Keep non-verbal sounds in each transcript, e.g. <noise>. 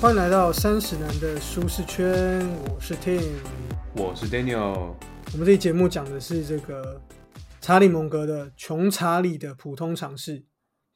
欢迎来到三十男的舒适圈，我是 Tim。我是 Daniel，我们这期节目讲的是这个查理蒙格的《穷查理的普通常识》，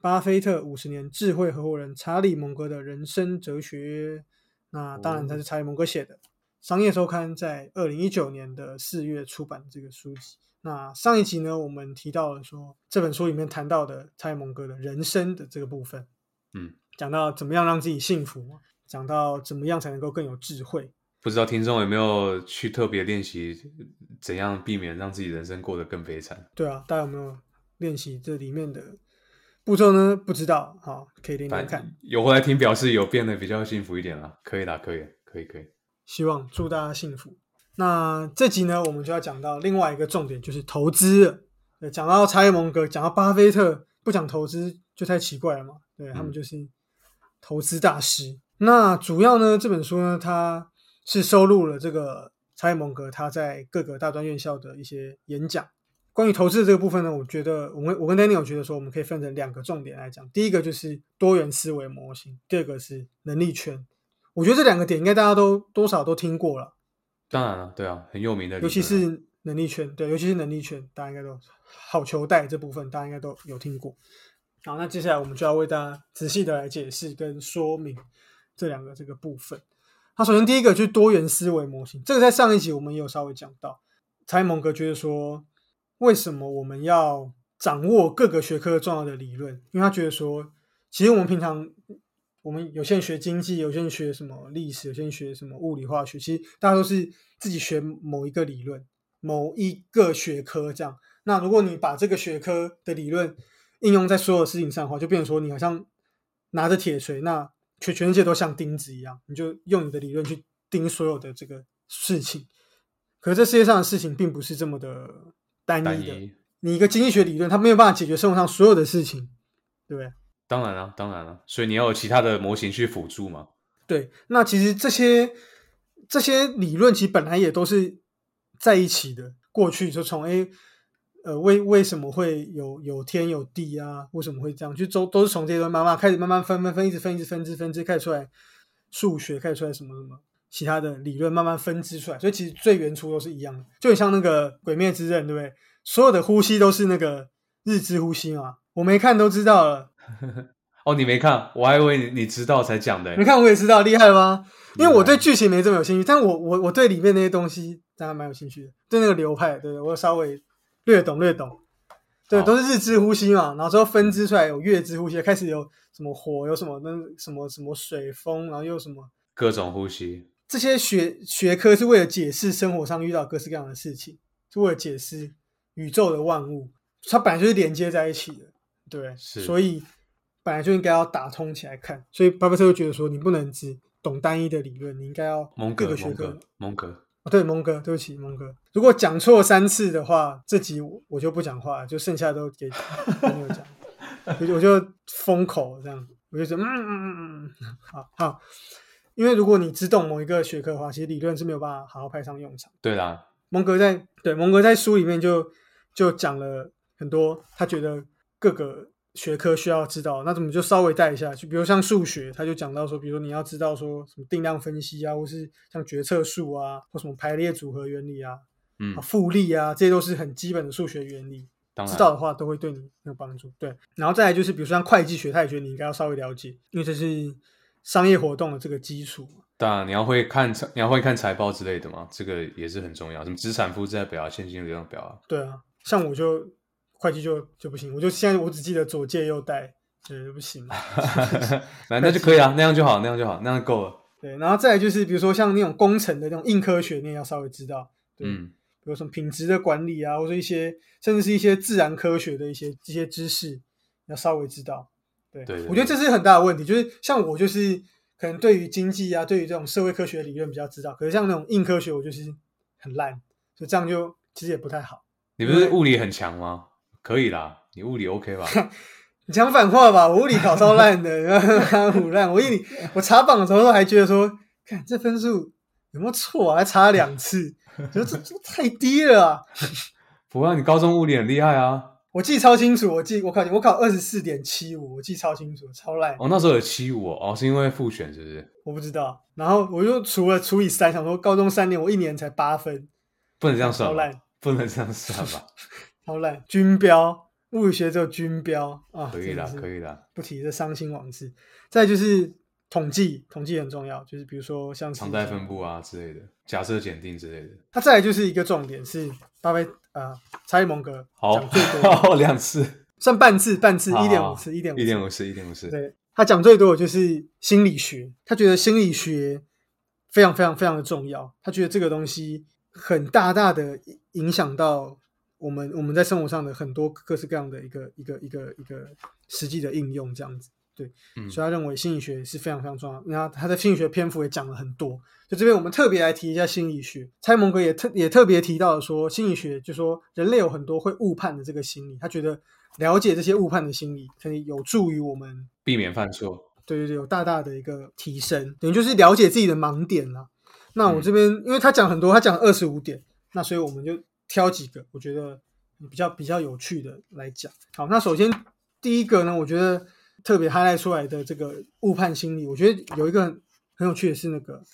巴菲特五十年智慧合伙人查理蒙格的人生哲学。那当然，他是查理蒙格写的，《商业周刊》在二零一九年的四月出版这个书籍。那上一集呢，我们提到了说这本书里面谈到的查理蒙格的人生的这个部分，嗯，讲到怎么样让自己幸福，讲到怎么样才能够更有智慧。不知道听众有没有去特别练习怎样避免让自己人生过得更悲惨？对啊，大家有没有练习这里面的步骤呢？不知道，好，可以练练看。有回来听表示有变得比较幸福一点了，可以啦，可以，可以，可以。希望祝大家幸福。那这集呢，我们就要讲到另外一个重点，就是投资了。对，讲到查理蒙格，讲到巴菲特，不讲投资就太奇怪了嘛。对他们就是投资大师。那主要呢，这本书呢，它是收录了这个查理蒙格他在各个大专院校的一些演讲。关于投资的这个部分呢，我觉得我们我跟 Daniel 觉得说，我们可以分成两个重点来讲。第一个就是多元思维模型，第二个是能力圈。我觉得这两个点应该大家都多少都听过了。当然了，对啊，很有名的，尤其是能力圈，对，尤其是能力圈，大家应该都好球带这部分，大家应该都有听过。好，那接下来我们就要为大家仔细的来解释跟说明这两个这个部分。他首先第一个就是多元思维模型，这个在上一集我们也有稍微讲到。查理蒙格觉得说，为什么我们要掌握各个学科重要的理论？因为他觉得说，其实我们平常。我们有些人学经济，有些人学什么历史，有些人学什么物理化学。其实大家都是自己学某一个理论、某一个学科这样。那如果你把这个学科的理论应用在所有事情上的话，就变成说你好像拿着铁锤，那全全世界都像钉子一样，你就用你的理论去钉所有的这个事情。可是这世界上的事情并不是这么的单一的。你一个经济学理论，它没有办法解决生活上所有的事情，对不对？当然了，当然了，所以你要有其他的模型去辅助嘛。对，那其实这些这些理论其实本来也都是在一起的。过去就从诶，呃，为为什么会有有天有地啊？为什么会这样？就都都是从这段慢慢开始慢慢分分分，一直分一直分支分支开始出来，数学开始出来什么什么其他的理论慢慢分支出来。所以其实最原初都是一样的，就很像那个《鬼灭之刃》，对不对？所有的呼吸都是那个日之呼吸嘛。我没看都知道了。<laughs> 哦，你没看，我还以为你你知道才讲的。你看我也知道，厉害吗？因为我对剧情没这么有兴趣，但我我我对里面那些东西当然蛮有兴趣的，对那个流派，对我稍微略懂略懂。对，都是日之呼吸嘛，然后之后分支出来有月之呼吸，开始有什么火，有什么那什么什么水风，然后又什么各种呼吸。这些学学科是为了解释生活上遇到各式各样的事情，是为了解释宇宙的万物，它本来就是连接在一起的。对，是所以本来就应该要打通起来看。所以巴菲特就觉得说，你不能只懂单一的理论，你应该要各个学科。蒙格，对，蒙哥，对不起，蒙哥。如果讲错三次的话，这集我就不讲话，就剩下都给朋友讲。我就我就封口这样，我就说，嗯嗯嗯嗯，好好。因为如果你只懂某一个学科的话，其实理论是没有办法好好派上用场。对啦，蒙哥在对蒙哥在书里面就就讲了很多，他觉得。各个学科需要知道，那怎么就稍微带一下？就比如像数学，他就讲到说，比如你要知道说什么定量分析啊，或是像决策树啊，或什么排列组合原理啊，嗯，复利啊，这些都是很基本的数学原理。知道的话，都会对你有帮助。对，然后再来就是，比如说像会计学，他也觉得你应该要稍微了解，因为这是商业活动的这个基础。当然，你要会看财，你要会看财报之类的嘛，这个也是很重要。什么资产负债表啊，现金流量表啊。对啊，像我就。会计就就不行，我就现在我只记得左借右贷，对，不行。<laughs> <laughs> 那那就可以啊，那样就好，那样就好，那样够了。对，然后再就是，比如说像那种工程的那种硬科学，你也要稍微知道。嗯，比如什么品质的管理啊，或者一些甚至是一些自然科学的一些这些知识，要稍微知道。对，我觉得这是很大的问题，就是像我就是可能对于经济啊，对于这种社会科学理论比较知道，可是像那种硬科学，我就是很烂，所以这样就其实也不太好。你不是物理很强吗？可以啦，你物理 OK 吧？<laughs> 你讲反话吧，我物理考超烂的，<laughs> 很烂。我一理我查榜的时候还觉得说，看这分数有没有错啊？还查了两次，<laughs> 觉得这这太低了啊。不过你高中物理很厉害啊。我记超清楚，我记我考我考二十四点七五，我记超清楚，超烂。哦，那时候有七五哦，是因为复选是不是？我不知道。然后我就除了除以三，想说高中三年我一年才八分，不能这样算，超烂，不能这样算吧？超烂。军标物理学只有军标啊，可以啦，真的可以啦。不提这伤心往事。再就是统计，统计很重要，就是比如说像是常态分布啊之类的，假设检定之类的。它再来就是一个重点是巴菲啊查理蒙格好讲最多，，<laughs> 两次，算半次半次好一点五次一点五一点五次，一点五次。对他讲最多的就是心理学，他觉得心理学非常非常非常的重要，他觉得这个东西很大大的影响到我们我们在生活上的很多各式各样的一个一个一个一个实际的应用，这样子。对，嗯所以他认为心理学是非常非常重要。然后他在心理学篇幅也讲了很多，就这边我们特别来提一下心理学。蔡蒙格也特也特别提到了说，心理学就说人类有很多会误判的这个心理，他觉得了解这些误判的心理，可以有助于我们避免犯错。对对对，有大大的一个提升，等于就是了解自己的盲点啦。那我嗯这边、因为他讲很多，他讲二十五点，那所以我们就挑几个我觉得比较比较有趣的来讲。好，那首先第一个呢，我觉得特别 highlight 出来的这个误判心理，我觉得有一个很有趣的是那个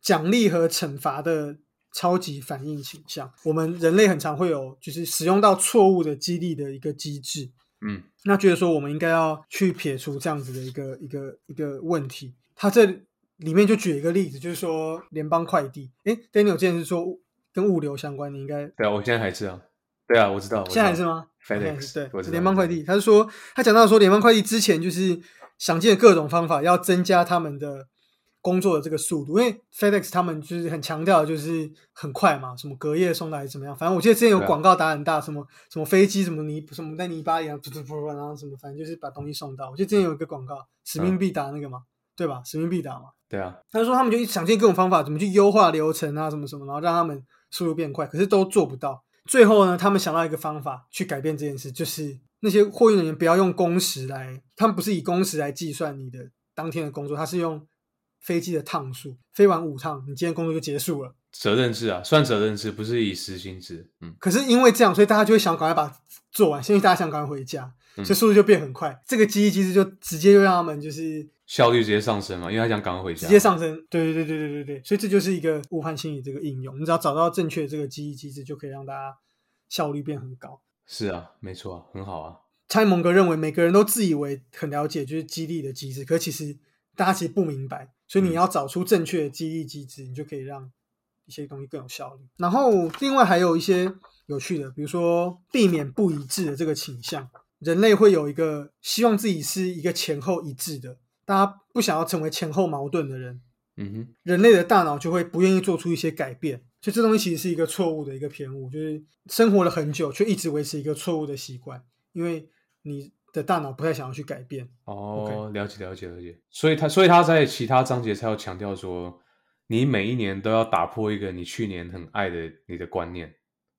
奖励和惩罚的超级反应倾向。我们人类很常会有就是使用到错误的激励的一个机制，嗯，那觉得说我们应该要去撇除这样子的一个一个一个问题。他这里面就举一个例子，就是说联邦快递。诶 d a n i e l 之前是说跟物流相关，你应该对啊，我现在还是啊。对啊，我知道。我知道现在还是吗 FedEx，对，联邦快递。他是说他讲到说联邦快递之前就是想尽各种方法要增加他们的工作的这个速度，因为 FedEx 他们就是很强调就是很快嘛，什么隔夜送达还是怎么样，反正我记得之前有广告打很大，什么什么飞机什么泥什么在泥巴里啊，噗噗噗，然后什么反正就是把东西送到。我记得之前有一个广告，使命必达那个嘛，对吧？使命必达嘛。对啊，他就说他们就想尽各种方法，怎么去优化流程啊，什么什么，然后让他们速度变快，可是都做不到。最后呢，他们想到一个方法去改变这件事，就是那些货运人员不要用工时来，他们不是以工时来计算你的当天的工作，他是用飞机的趟数，飞完五趟，你今天工作就结束了。责任制啊，算责任制，不是以时薪制。嗯，可是因为这样，所以大家就会想赶快把它做完，因为大家想赶快回家，嗯所以速度就变很快。这个记忆机制就直接就让他们就是效率直接上升嘛，因为他想赶快回家。直接上升。对对对对对对对，所以这就是一个误判心理这个应用。你只要找到正确的这个记忆机制，就可以让大家效率变很高。是啊，没错啊，很好啊。蔡蒙格认为每个人都自以为很了解就是激励的机制，可其实大家其实不明白，所以你要找出正确的激励机制，你就可以让一些东西更有效率。然后另外还有一些有趣的，比如说避免不一致的这个倾向，人类会有一个希望自己是一个前后一致的，大家不想要成为前后矛盾的人，嗯哼，人类的大脑就会不愿意做出一些改变，所以这东西其实是一个错误的一个偏误，就是生活了很久却一直维持一个错误的习惯，因为你的大脑不太想要去改变。哦了解了解了解。所以他所以他在其他章节才要强调说，你每一年都要打破一个你去年很爱的你的观念，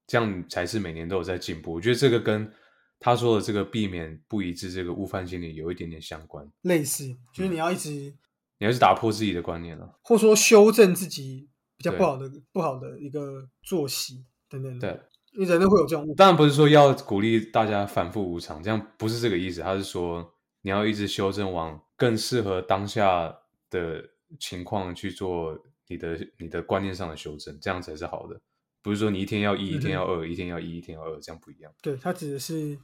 这样才是每年都有在进步。我觉得这个跟他说的这个避免不一致这个误判心理有一点点相关。类似，就是你要一直，你还是打破自己的观念了。或说修正自己比较不好的不好的一个作息等等。对，因为人都会有这种误当然不是说要鼓励大家反复无常，这样不是这个意思。他是说你要一直修正往更适合当下的情况去做你的你的观念上的修正，这样才是好的。不是说你一天要一，一天要二，一天要一，一天要二，这样不一样。对，它指的是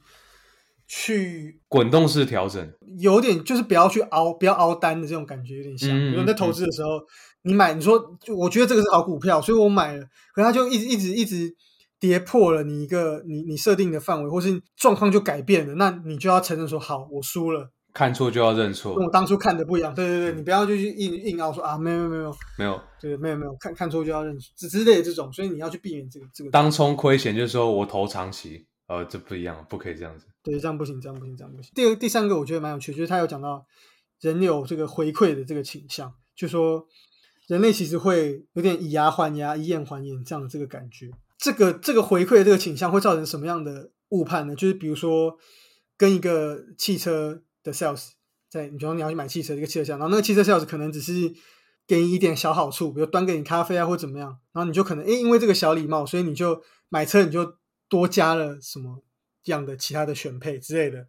去滚动式调整，有点就是不要去熬，不要熬单的这种感觉有点像。嗯比如你在投资的时候，你买，你说就我觉得这个是好股票，所以我买了，可它就一直一直一直跌破了你一个你你设定的范围，或是状况就改变了，那你就要承认说好，我输了，看错就要认错跟，我当初看的不一样。对对对，你不要就去硬硬要说啊，没有没有没有，没有对，没有没有，看看错就要认错之之类的这种，所以你要去避免这个这个。当冲亏钱就是说我投长期，呃，这不一样，不可以这样子。对，这样不行，这样不行，这样不行。第二、第三个我觉得蛮有趣，就是他有讲到人有这个回馈的这个倾向，就说人类其实会有点以牙还牙、以眼还眼这样的这个感觉。这个这个回馈的这个倾向会造成什么样的误判呢？就是比如说跟一个汽车的 sales 在，你比方你要去买汽车，一个汽车 sales，然后那个汽车 sales 可能只是给你一点小好处，比如端给你咖啡啊或怎么样，然后你就可能诶因为这个小礼貌，所以你就买车你就多加了什么样的其他的选配之类的，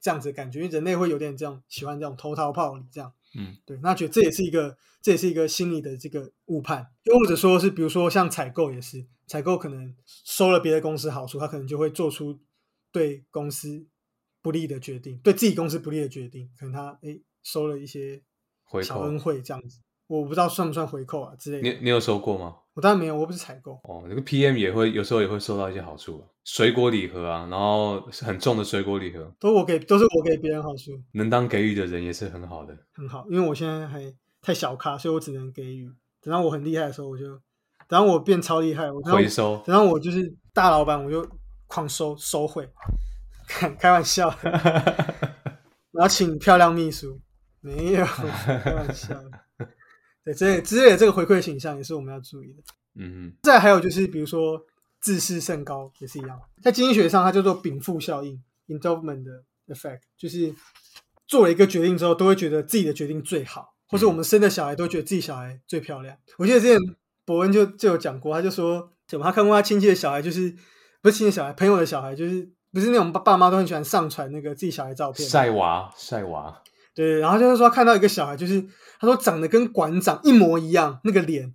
这样子的感觉，因为人类会有点这样喜欢这种投桃报李这样。嗯，对，那觉得这也是一个，这也是一个心理的这个误判，又或者说是，比如说像采购也是，采购可能收了别的公司好处，他可能就会做出对公司不利的决定，对自己公司不利的决定，可能他诶收了一些回扣小恩惠这样子，我不知道算不算回扣啊之类的。你你有收过吗？我当然没有，我不是采购，哦，那个 PM 也会有时候也会收到一些好处啊，水果礼盒啊，然后很重的水果礼盒，都我给，都是我给别人好处，能当给予的人也是很好的。很好，因为我现在还太小咖，所以我只能给予。等到我很厉害的时候，我就，等到我变超厉害，我等到回收等到我就是大老板，我就狂收收贿，开 <laughs> 开玩笑的，<laughs> 然后请漂亮秘书，没有 <laughs> 开玩笑的。对，之类之类的这个回馈形象也是我们要注意的。嗯再还有就是，比如说自视甚高也是一样，在经济学上它叫做禀赋效应 （endowment effect），就是做了一个决定之后，都会觉得自己的决定最好，或者我们生的小孩都觉得自己小孩最漂亮。我记得之前伯恩就就有讲过，他就说什么他看过他亲戚的小孩，就是不是亲戚的小孩，朋友的小孩，就是不是那种爸爸妈都很喜欢上传那个自己小孩照，片吗，晒娃晒娃，对，然后就是说看到一个小孩，就是他说长得跟馆长一模一样那个脸，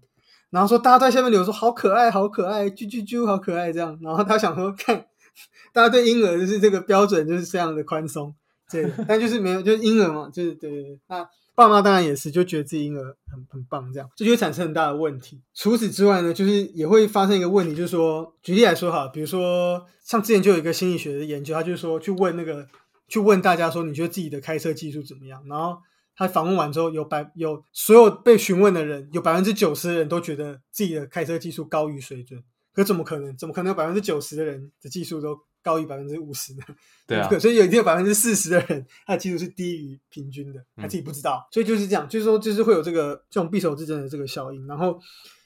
然后说大家在下面留言说好可爱，好可爱，啾啾啾，好可爱这样。然后他想说看，<laughs> 大家对婴儿就是这个标准就是这样的宽松，对，但就是没有，就是婴儿嘛，就是对对对。那爸妈当然也是，就觉得自己婴儿很很棒这样，这就会产生很大的问题。除此之外呢，就是也会发生一个问题，就是说，举例来说哈，比如说像之前就有一个心理学的研究，他就是说去问那个去问大家说，你觉得自己的开车技术怎么样？然后他访问完之后，有百有所有被询问的人，有百分之九十的人都觉得自己的开车技术高于水准。可怎么可能？怎么可能有百分之九十的人的技术都高于百分之五十呢？对啊 <laughs> 所以有一定有百分之四十的人，他的技术是低于平均的，他自己不知道。所以就是这样，就是说，就是会有这个这种匕首之争的这个效应。然后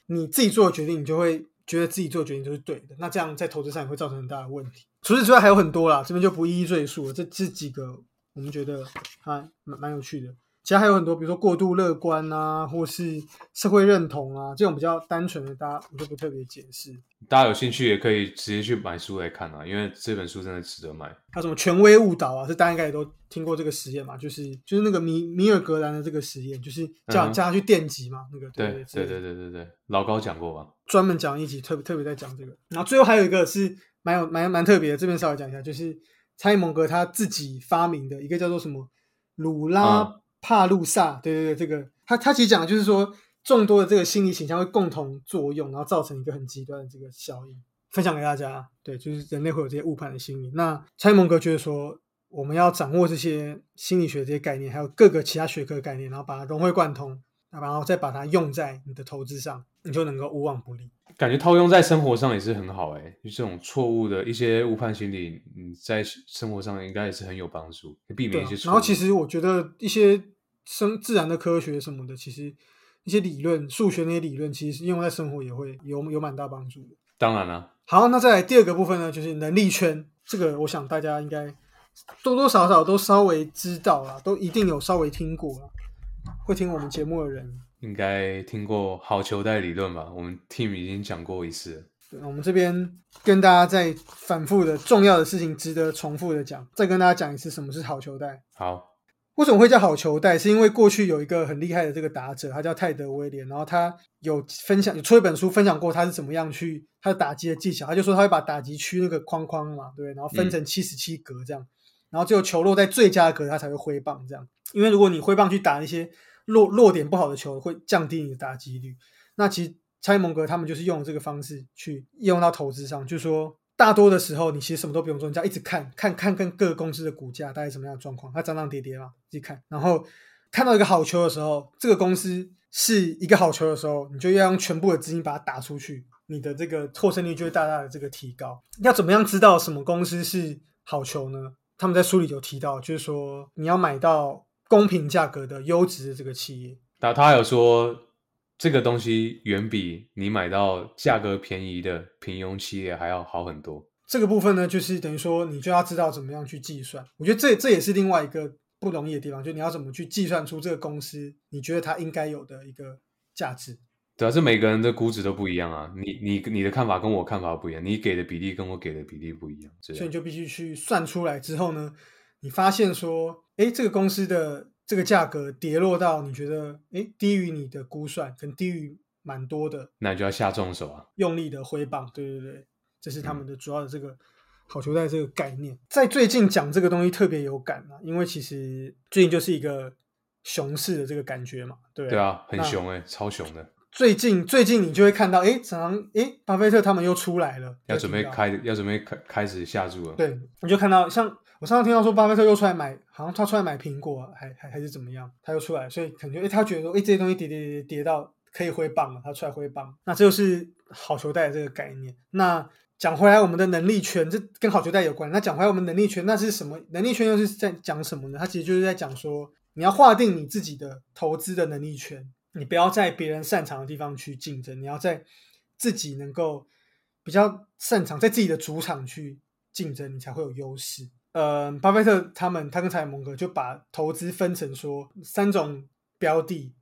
你自己做的决定，你就会觉得自己做的决定就是对的。那这样在投资上也会造成很大的问题。除此之外还有很多啦，这边就不一一赘述了。这这几个我们觉得还蛮蛮有趣的。其他还有很多，比如说过度乐观啊，或是社会认同啊，这种比较单纯的，大家我就不特别解释。大家有兴趣也可以直接去买书来看啊，因为这本书真的值得买。还有什么权威误导啊？这大家应该也都听过这个实验嘛？就是就是那个米米尔格兰的这个实验，就是叫、嗯叫他去电击嘛，那个对对对对对对对，老高讲过吧？专门讲一集，特别特别在讲这个。然后最后还有一个是蛮有蛮蛮特别的，这边稍微讲一下，就是蔡蒙格他自己发明的一个叫做什么鲁拉嗯帕路萨，对对对，这个他他其实讲的就是说众多的这个心理倾向会共同作用，然后造成一个很极端的这个效应。分享给大家，对，就是人类会有这些误判的心理。那蔡蒙格觉得说，我们要掌握这些心理学这些概念，还有各个其他学科的概念，然后把它融会贯通，然后再把它用在你的投资上，你就能够无往不利。感觉套用在生活上也是很好哎、就这种错误的一些误判心理，你在生活上应该也是很有帮助，避免一些错误。然后其实我觉得一些生自然的科学什么的，其实一些理论、数学那些理论，其实用在生活也会有有蛮大帮助的。当然了、好，那再来第二个部分呢，就是能力圈。这个我想大家应该多多少少都稍微知道啦，都一定有稍微听过啦。会听我们节目的人，应该听过好球带理论吧？我们 team 已经讲过一次我们这边跟大家再反复的重要的事情，值得重复的讲，再跟大家讲一次什么是好球带。好，为什么会叫好球带？是因为过去有一个很厉害的这个打者，他叫泰德威廉，然后他有分享，有出一本书分享过他是怎么样去他的打击的技巧。他就说他会把打击区那个框框嘛，对，然后分成七十七格这样，然后只有球落在最佳格，他才会挥棒这样。因为如果你挥棒去打一些落落点不好的球，会降低你的打击率。那其实蔡蒙格他们就是用这个方式去应用到投资上，就是说大多的时候你其实什么都不用做，你只要一直看看看跟各个公司的股价大概什么样的状况，它涨涨跌跌嘛，自己看。然后看到一个好球的时候，这个公司是一个好球的时候，你就要用全部的资金把它打出去，你的这个获胜率就会大大的这个提高。要怎么样知道什么公司是好球呢？他们在书里有提到，就是说你要买到公平价格的优质的这个企业。那他还有说，这个东西远比你买到价格便宜的平庸企业还要好很多。这个部分呢，就是等于说你就要知道怎么样去计算。我觉得这这也是另外一个不容易的地方，就你要怎么去计算出这个公司你觉得它应该有的一个价值。主要是每个人的估值都不一样啊。你你你的看法跟我看法不一样，你给的比例跟我给的比例不一样，样所以你就必须去算出来之后呢，你发现说，哎，这个公司的这个价格跌落到你觉得，哎，低于你的估算，可能低于蛮多的，那你就要下重手啊。用力的挥棒，对对对，这是嗯他们的主要的这个好球带这个概念。在最近讲这个东西特别有感啊，因为其实最近就是一个熊市的这个感觉嘛，对不对啊，很那凶哎、超熊的，最近最近你就会看到，哎，常常哎，巴菲特他们又出来了，要准备开，要准备开开始下注了。对，你就看到像我上次听到说巴菲特又出来买，好像他出来买苹果，还还还是怎么样，他又出来，所以可能就诶他觉得说，哎，这些东西跌跌跌跌到可以挥棒了，他出来挥棒，那这就是好球带的这个概念。那讲回来，我们的能力圈，这跟好球带有关。那讲回来，我们能力圈那是什么？能力圈又是在讲什么呢？它其实就是在讲说，你要划定你自己的投资的能力圈，你不要在别人擅长的地方去竞争，你要在自己能够比较擅长，在自己的主场去竞争，你才会有优势。呃，巴菲特他们，他跟查理蒙格就把投资分成说三种标的，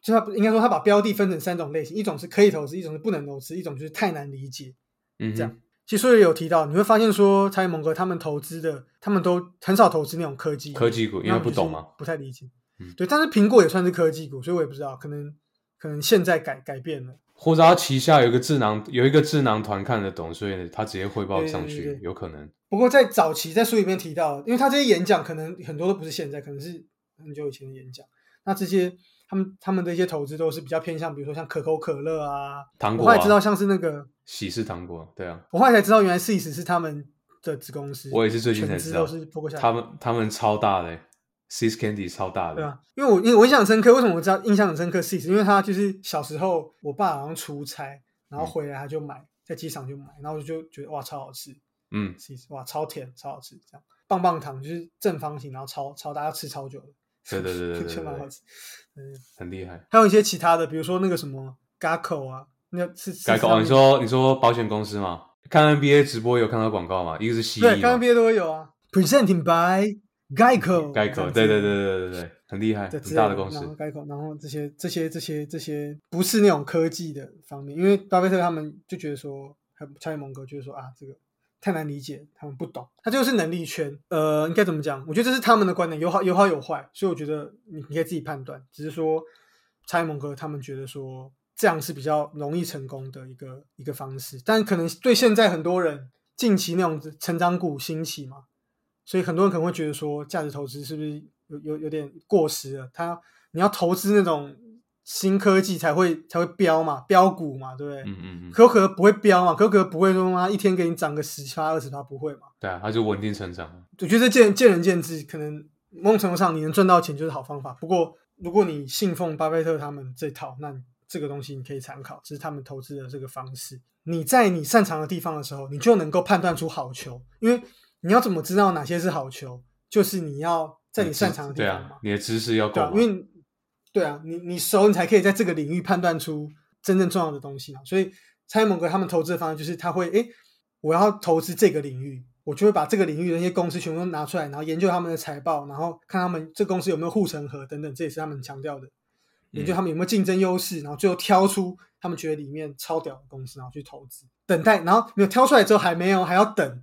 就他应该说他把标的分成三种类型，一种是可以投资，一种是不能投资，一种就是太难理解。嗯这样其实书里有提到，你会发现说查理蒙格他们投资的，他们都很少投资那种科技科技股因为不懂嘛不太理解。嗯对，但是苹果也算是科技股，所以我也不知道，可能可能现在改改变了。或者他旗下有一个智囊，有一个智囊团看得懂，所以他直接汇报上去，对对对有可能。不过在早期在书里面提到，因为他这些演讲可能很多都不是现在，可能是很久以前的演讲。那这些他们他们的一些投资都是比较偏向，比如说像可口可乐啊，糖果啊我后来知道像是那个，喜事糖果，对啊，我后来才知道原来 Sis 是他们的子公司，我也是最近才知道是波克夏他们他们超大的、，Sis Candy 超大的，对啊，因为我因为我印象深刻，为什么我知道印象很深刻？Sis，因为他就是小时候我爸好像出差，然后回来他就买，在机场就买，然后我就觉得哇超好吃嗯，，Six 哇超甜超好吃，这样棒棒糖就是正方形，然后超超大家吃超久的，对对对对对 <laughs> 蛮好吃。嗯，很厉害。还有一些其他的，比如说那个什么 Gaco 啊，那个是改口、哦，你说你说保险公司吗？看 NBA 直播有看到广告吗？一个是蜥对，蜴嘛，刚刚毕业都会有啊，Presenting by 口，对对对对对对，很厉害，很大的公司然。后改口，然后这些这些这些这些不是那种科技的方面，因为巴菲特他们就觉得说，还有查理蒙格觉得说啊，这个太难理解，他们不懂，他就是能力圈。呃，应该怎么讲？我觉得这是他们的观点，有好有好有坏，所以我觉得你你可以自己判断。只是说蔡蒙哥他们觉得说这样是比较容易成功的一个一个方式，但可能对现在很多人近期那种成长股兴起嘛，所以很多人可能会觉得说，价值投资是不是有有有点过时了？他你要投资那种新科技才会才会飙嘛，标股嘛，对不对？嗯嗯嗯，可口可乐不会飙嘛，可口可乐不会说妈一天给你涨个十趴二十趴，不会嘛？对啊，它就稳定成长。我觉得见见仁见智，可能某种程度上你能赚到钱就是好方法。不过如果你信奉巴菲特他们这套，那这个东西你可以参考，这是他们投资的这个方式。你在你擅长的地方的时候，你就能够判断出好球，因为你要怎么知道哪些是好球，就是你要在你擅长的地方嘛啊，，你的知识要够因为对啊，你你熟，你才可以在这个领域判断出真正重要的东西嘛。所以蔡蒙格他们投资的方式就是，他会诶，我要投资这个领域，我就会把这个领域的那些公司全部都拿出来，然后研究他们的财报，然后看他们这公司有没有护城河等等，这也是他们强调的。研究他们有没有竞争优势，然后最后挑出他们觉得里面超屌的公司，然后去投资。等待，然后没有挑出来之后还没有，还要等，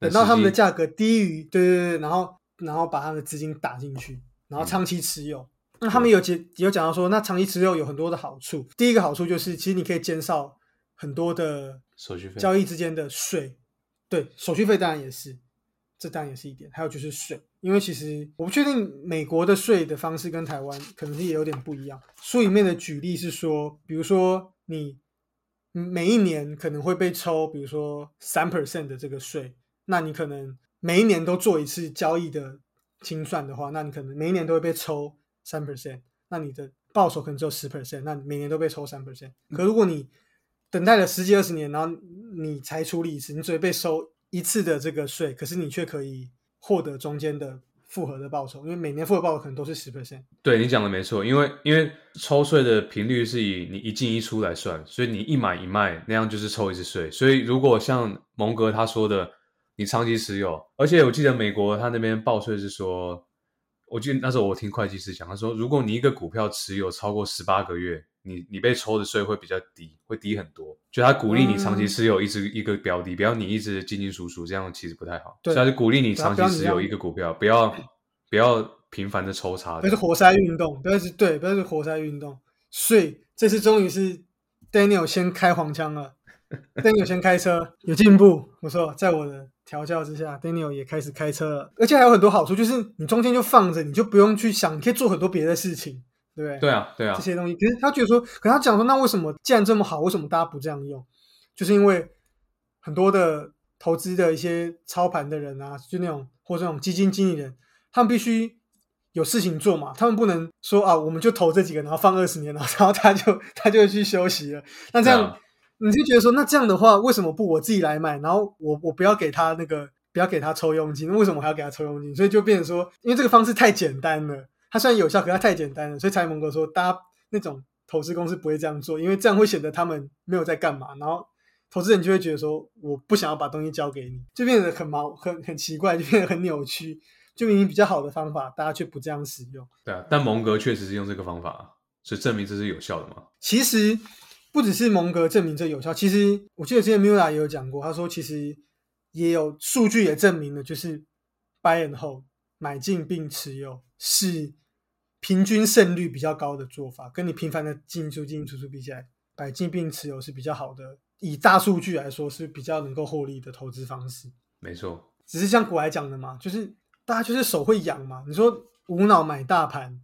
等到他们的价格低于，对对对，然后然后把他们的资金打进去，然后长期持有。那他们有解有讲到说，那长期持有有很多的好处。第一个好处就是，其实你可以减少很多的手续费交易之间的税，对手续费当然也是，这当然也是一点。还有就是税，因为其实我不确定美国的税的方式跟台湾可能是也有点不一样。书里面的举例是说，比如说你每一年可能会被抽，比如说三 percent 的这个税，那你可能每一年都做一次交易的清算的话，那你可能每一年都会被抽三 percent，那你的报酬可能只有十 percent，那每年都被抽三 percent。可如果你等待了十几二十年，然后你才处理一次，你只会被收一次的这个税，可是你却可以获得中间的复合的报酬，因为每年复合报酬可能都是十 percent。对你讲的没错，因为因为抽税的频率是以你一进一出来算，所以你一买一卖那样就是抽一次税。所以如果像蒙格他说的，你长期持有，而且我记得美国他那边报税是说，我记得那时候我听会计师讲，他说如果你一个股票持有超过十八个月，你你你被抽的税会比较低，会低很多。就他鼓励你长期嗯持有一只一个标的，不要你一直进进出出，这样其实不太好。对他就鼓励你长期持有一个股票，不要不要频繁的抽查不是活塞运动，不要是对，不要是活塞运动。所以这次终于是 Daniel 先开黄腔了，<laughs> Daniel 先开车，有进步，不错。在我的调教之下，Daniel 也开始开车了，而且还有很多好处，就是你中间就放着，你就不用去想，你可以做很多别的事情，对不对？对啊，对啊这，些东西。可是他觉得说，可他讲说，那为什么既然这么好，为什么大家不这样用？就是因为很多的投资的一些操盘的人啊，就那种或者那种基金经理人，他们必须有事情做嘛，他们不能说啊，我们就投这几个，然后放二十年，然后然后他就他就去休息了。那这样、你就觉得说，那这样的话，为什么不我自己来买，然后我我不要给他那个不要给他抽佣金？那为什么我还要给他抽佣金？所以就变成说，因为这个方式太简单了，它虽然有效，可它太简单了，所以才蒙哥说，大家那种投资公司不会这样做，因为这样会显得他们没有在干嘛，然后投资人就会觉得说，我不想要把东西交给你，就变得很毛很很奇怪，就变得很扭曲。就明明比较好的方法，大家却不这样使用。对啊。但蒙格确实是用这个方法啊，所以证明这是有效的嘛。其实不只是蒙格证明这有效，其实我记得之前 Mula 也有讲过，他说其实也有数据也证明了，就是 buy and hold 买进并持有是平均胜率比较高的做法，跟你频繁的进出进出出比起来，买进并持有是比较好的。以大数据来说，是比较能够获利的投资方式。没错，只是像古来讲的嘛，就是大家就是手会痒嘛。你说无脑买大盘，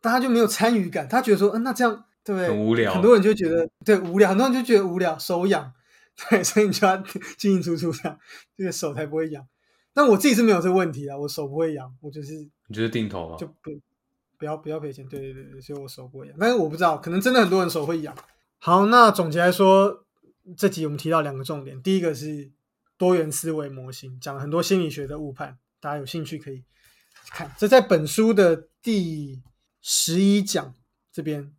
大家就没有参与感，他觉得说，嗯，那这样对？很无聊很多人就觉得对无聊，很多人就觉得无聊，手痒，对，所以你就要 <laughs> 进进出出这样，这个手才不会痒。但我自己是没有这个问题啊，我手不会痒，我就是你就是定投啊就。不不要不要赔钱，对对对对，所以我手不会痒。但是我不知道，可能真的很多人手会痒。好，那总结来说，这集我们提到两个重点，第一个是多元思维模型，讲了很多心理学的误判，大家有兴趣可以看。这在本书的第十一讲这边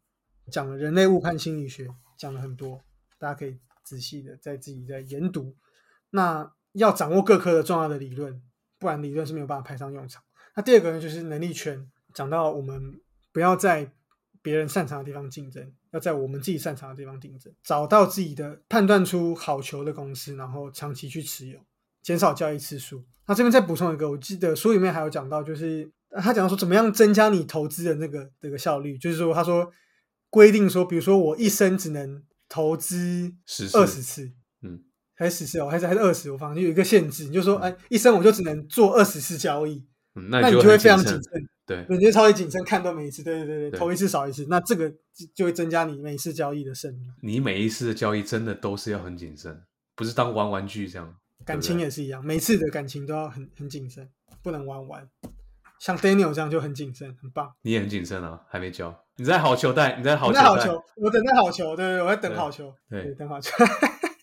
讲了人类误判心理学，讲了很多，大家可以仔细的在自己在研读。那要掌握各科的重要的理论，不然理论是没有办法派上用场。那第二个呢，就是能力圈，讲到我们不要在别人擅长的地方竞争，要在我们自己擅长的地方竞争，找到自己的判断出好球的公司，然后长期去持有，减少交易次数。那这边再补充一个，我记得书里面还有讲到，就是他讲到说怎么样增加你投资的那个这个效率，就是说他说规定说，比如说我一生只能投资十次二十次，嗯，还是十次哦，还是还是二十，我反正有一个限制，你就说，哎，一生我就只能做二十次交易，嗯，那你就会。非常谨慎，对，你就超级谨慎，看都每一次，对对对对，投一次少一次，那这个就就会增加你每一次交易的胜率。你每一次的交易真的都是要很谨慎，不是当玩玩具这样。感情也是一样，每次的感情都要很很谨慎，不能玩玩。像 Daniel 这样就很谨慎，很棒。你也很谨慎啊，还没交。你在好球带，你在好球在好球，我等待好球，对我在等好球，对对，等好球。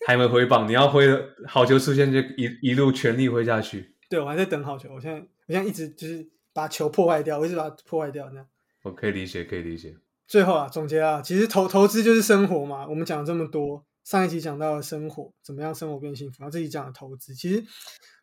还没挥棒，你要挥的好球出现就一一路全力挥下去。对，我还在等好球。我现在我现在一直就是把球破坏掉，我一直把它破坏掉，那样。我可以理解，可以理解。最后啊，总结啊，其实投投资就是生活嘛。我们讲了这么多，上一集讲到了生活，怎么样生活变幸福，然后这集讲了投资。其实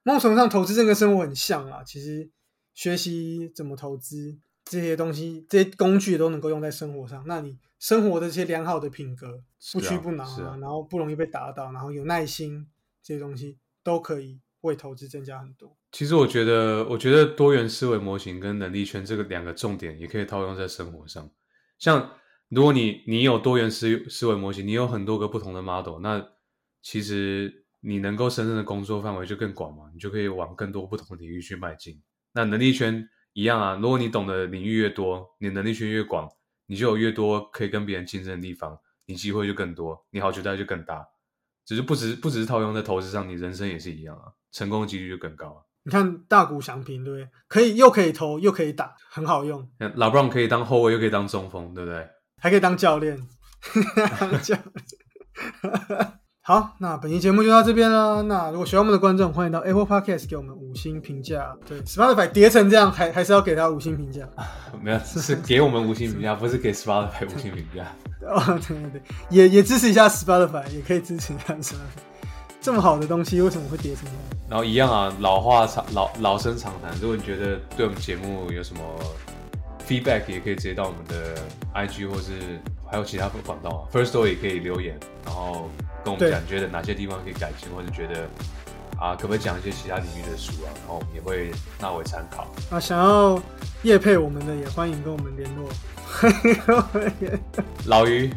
某种程度上，投资这跟生活很像啊。其实学习怎么投资这些东西，这些工具都能够用在生活上。那你生活的这些良好的品格，不屈不挠然后不容易被打倒，然后有耐心，这些东西都可以为投资增加很多。其实我觉得，我觉得多元思维模型跟能力圈这个两个重点也可以套用在生活上。像如果你你有多元思思维模型，你有很多个不同的 model，那其实你能够胜任的工作范围就更广嘛，你就可以往更多不同的领域去迈进。那能力圈一样啊，如果你懂的领域越多，你能力圈越广，你就有越多可以跟别人竞争的地方，你机会就更多，你好球带就更大。只是不只不只是套用在投资上，你人生也是一样啊，成功的几率就更高啊。你看大股祥平，对不对？可以又可以投又可以打，很好用，那老布朗可以当后卫，又可以当中锋，对不对？还可以当教练。当 <laughs> <laughs> 教练好，那本期节目就到这边了。那如果喜欢我们的观众，欢迎到 Apple Podcast 给我们五星评价。对，Spotify 叠成这样，还还是要给他五星评价。<laughs> 没有，是给我们五星评价，<laughs> 不是给 Spotify 五星评价。哦，对对对，也也支持一下 Spotify，也可以支持一下 Spotify。这么好的东西，为什么会叠成这样？然后一样啊，老话常老老生常谈。如果你觉得对我们节目有什么 feedback，也可以直接到我们的 IG 或是还有其他管道啊，First Story 也可以留言，然后跟我们对讲，觉得哪些地方可以改进，或者觉得啊，可不可以讲一些其他领域的书啊，然后我们也会纳为参考。啊，想要夜配我们的也欢迎跟我们联络。<laughs> 老于，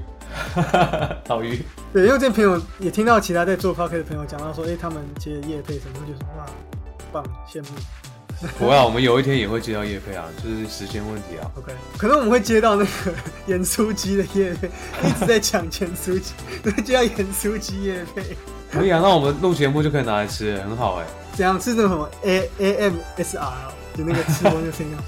<laughs> 老于，对，因为这朋友也听到其他在做 p o c k e t 的朋友讲到说，哎、他们接夜配什么，就是哇，棒，羡慕。不会啊，我们有一天也会接到叶配啊，就是时间问题啊。OK，可能我们会接到那个演出鸡的夜配，一直在抢盐酥鸡，会接到盐酥鸡夜配。可以啊，那我们录节目就可以拿来吃，很好哎、怎样？是那种什么 A A M S R 哦就那个吃播那个声音啊。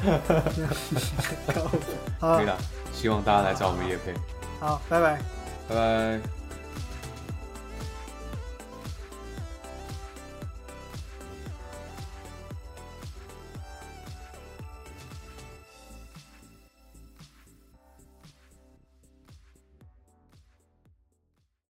<laughs> 好，可以了，希望大家来找我们叶配，好，拜拜。拜拜。